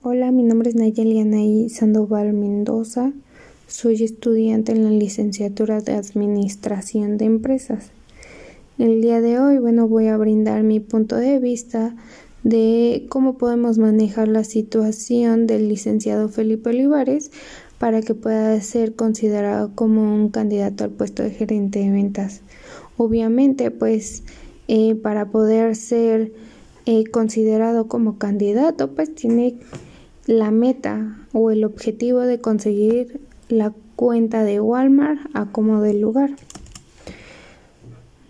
Hola, mi nombre es Nayeli Anaí Sandoval Mendoza. Soy estudiante en la licenciatura de Administración de Empresas. El día de hoy, bueno, voy a brindar mi punto de vista de cómo podemos manejar la situación del licenciado Felipe Olivares para que pueda ser considerado como un candidato al puesto de gerente de ventas. Obviamente, pues, eh, para poder ser eh, considerado como candidato, pues tiene la meta o el objetivo de conseguir la cuenta de Walmart a como del lugar.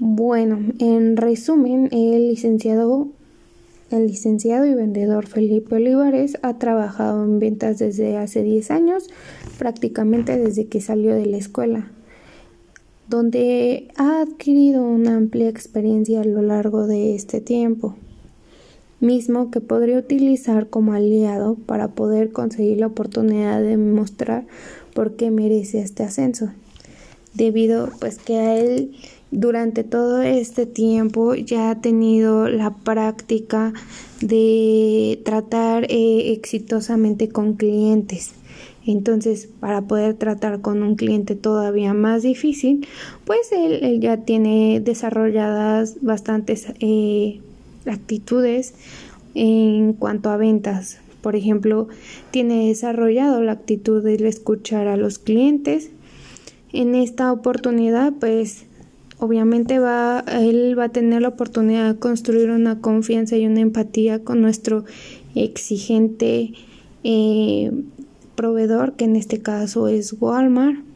Bueno, en resumen, el licenciado el licenciado y vendedor Felipe Olivares ha trabajado en ventas desde hace 10 años, prácticamente desde que salió de la escuela, donde ha adquirido una amplia experiencia a lo largo de este tiempo mismo que podría utilizar como aliado para poder conseguir la oportunidad de mostrar por qué merece este ascenso, debido pues que a él durante todo este tiempo ya ha tenido la práctica de tratar eh, exitosamente con clientes. Entonces, para poder tratar con un cliente todavía más difícil, pues él, ya tiene desarrolladas bastantes eh, actitudes en cuanto a ventas. Por ejemplo, tiene desarrollado la actitud de escuchar a los clientes. En esta oportunidad, pues obviamente va, él va a tener la oportunidad de construir una confianza y una empatía con nuestro exigente eh, proveedor, que en este caso es Walmart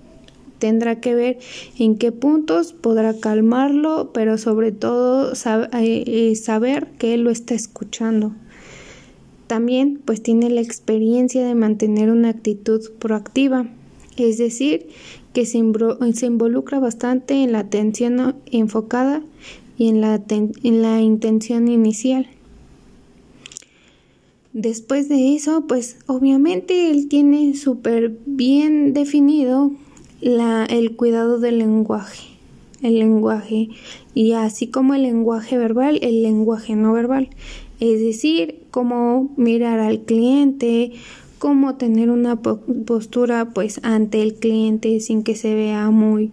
tendrá que ver en qué puntos podrá calmarlo, pero sobre todo eh, eh, saber que él lo está escuchando. También pues tiene la experiencia de mantener una actitud proactiva, es decir, que se, involucra bastante en la atención enfocada y en la, en la intención inicial. Después de eso, pues obviamente él tiene súper bien definido el cuidado del lenguaje, el lenguaje y así como el lenguaje verbal, el lenguaje no verbal, es decir, cómo mirar al cliente, cómo tener una postura pues ante el cliente sin que se vea muy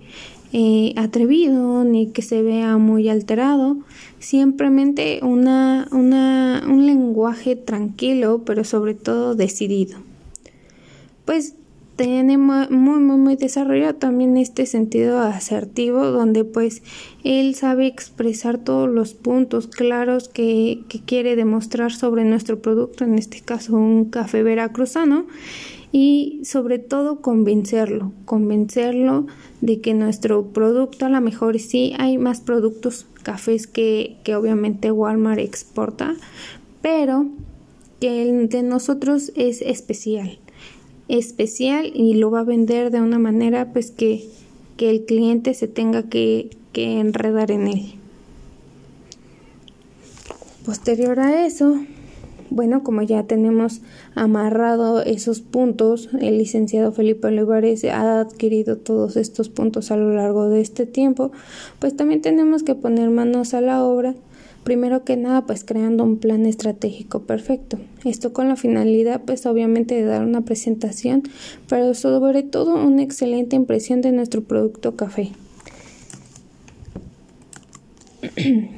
eh, atrevido ni que se vea muy alterado, simplemente una, un lenguaje tranquilo pero sobre todo decidido. Pues tiene muy, muy, muy desarrollado también este sentido asertivo donde pues él sabe expresar todos los puntos claros que, que quiere demostrar sobre nuestro producto, en este caso un café veracruzano, y sobre todo convencerlo, convencerlo de que nuestro producto a lo mejor sí hay más productos cafés que, que obviamente Walmart exporta, pero que el de nosotros es especial especial y lo va a vender de una manera pues que, que el cliente se tenga que, que enredar en él. Posterior a eso, bueno, como ya tenemos amarrado esos puntos, el licenciado Felipe Olivares ha adquirido todos estos puntos a lo largo de este tiempo, pues también tenemos que poner manos a la obra Primero que nada, pues creando un plan estratégico perfecto. Esto con la finalidad, pues obviamente de dar una presentación, pero sobre todo una excelente impresión de nuestro producto café.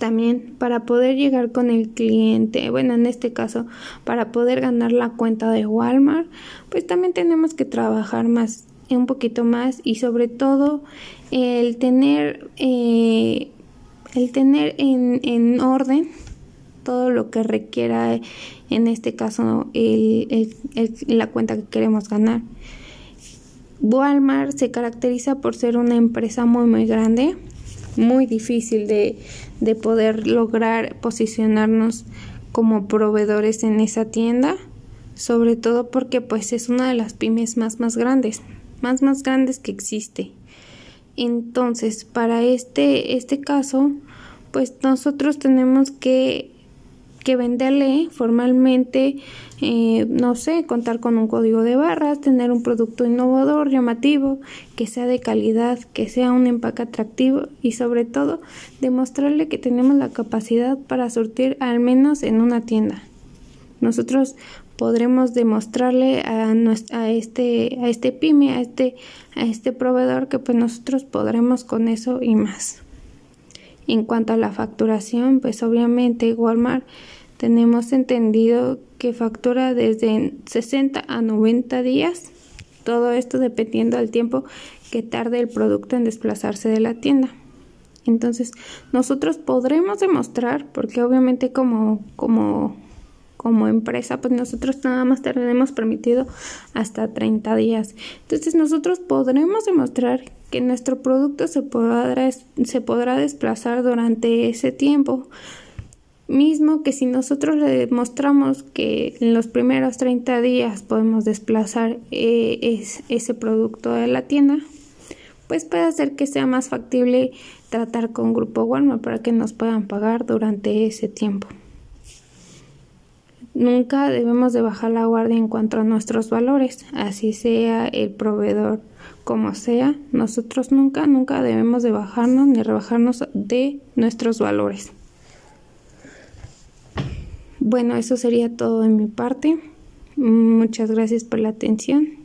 También para poder llegar con el cliente, bueno, en este caso, para poder ganar la cuenta de Walmart, pues también tenemos que trabajar más, un poquito más y sobre todo el tener eh, el tener en, en orden todo lo que requiera, en este caso, el, la cuenta que queremos ganar. Walmart se caracteriza por ser una empresa muy, muy grande, muy difícil de, de poder lograr posicionarnos como proveedores en esa tienda, sobre todo porque pues es una de las pymes más, más grandes, más, más grandes que existe. Entonces, para este, este caso, pues nosotros tenemos que, que venderle formalmente, eh, no sé, contar con un código de barras, tener un producto innovador, llamativo, que sea de calidad, que sea un empaque atractivo y sobre todo demostrarle que tenemos la capacidad para surtir al menos en una tienda. Nosotros podremos demostrarle a, a, este, a este pyme, a este, a este proveedor que pues nosotros podremos con eso y más. En cuanto a la facturación, pues obviamente Walmart tenemos entendido que factura desde 60 a 90 días, todo esto dependiendo del tiempo que tarde el producto en desplazarse de la tienda. Entonces, nosotros podremos demostrar, porque obviamente como, como como empresa, pues nosotros nada más tenemos permitido hasta 30 días. Entonces nosotros podremos demostrar que nuestro producto se podrá, se podrá desplazar durante ese tiempo. Mismo que si nosotros le demostramos que en los primeros 30 días podemos desplazar eh, ese producto de la tienda, pues puede hacer que sea más factible tratar con Grupo Walmart para que nos puedan pagar durante ese tiempo. Nunca debemos de bajar la guardia en cuanto a nuestros valores, así sea el proveedor como sea, nosotros nunca, nunca debemos de bajarnos ni rebajarnos de nuestros valores. Bueno, eso sería todo de mi parte. Muchas gracias por la atención.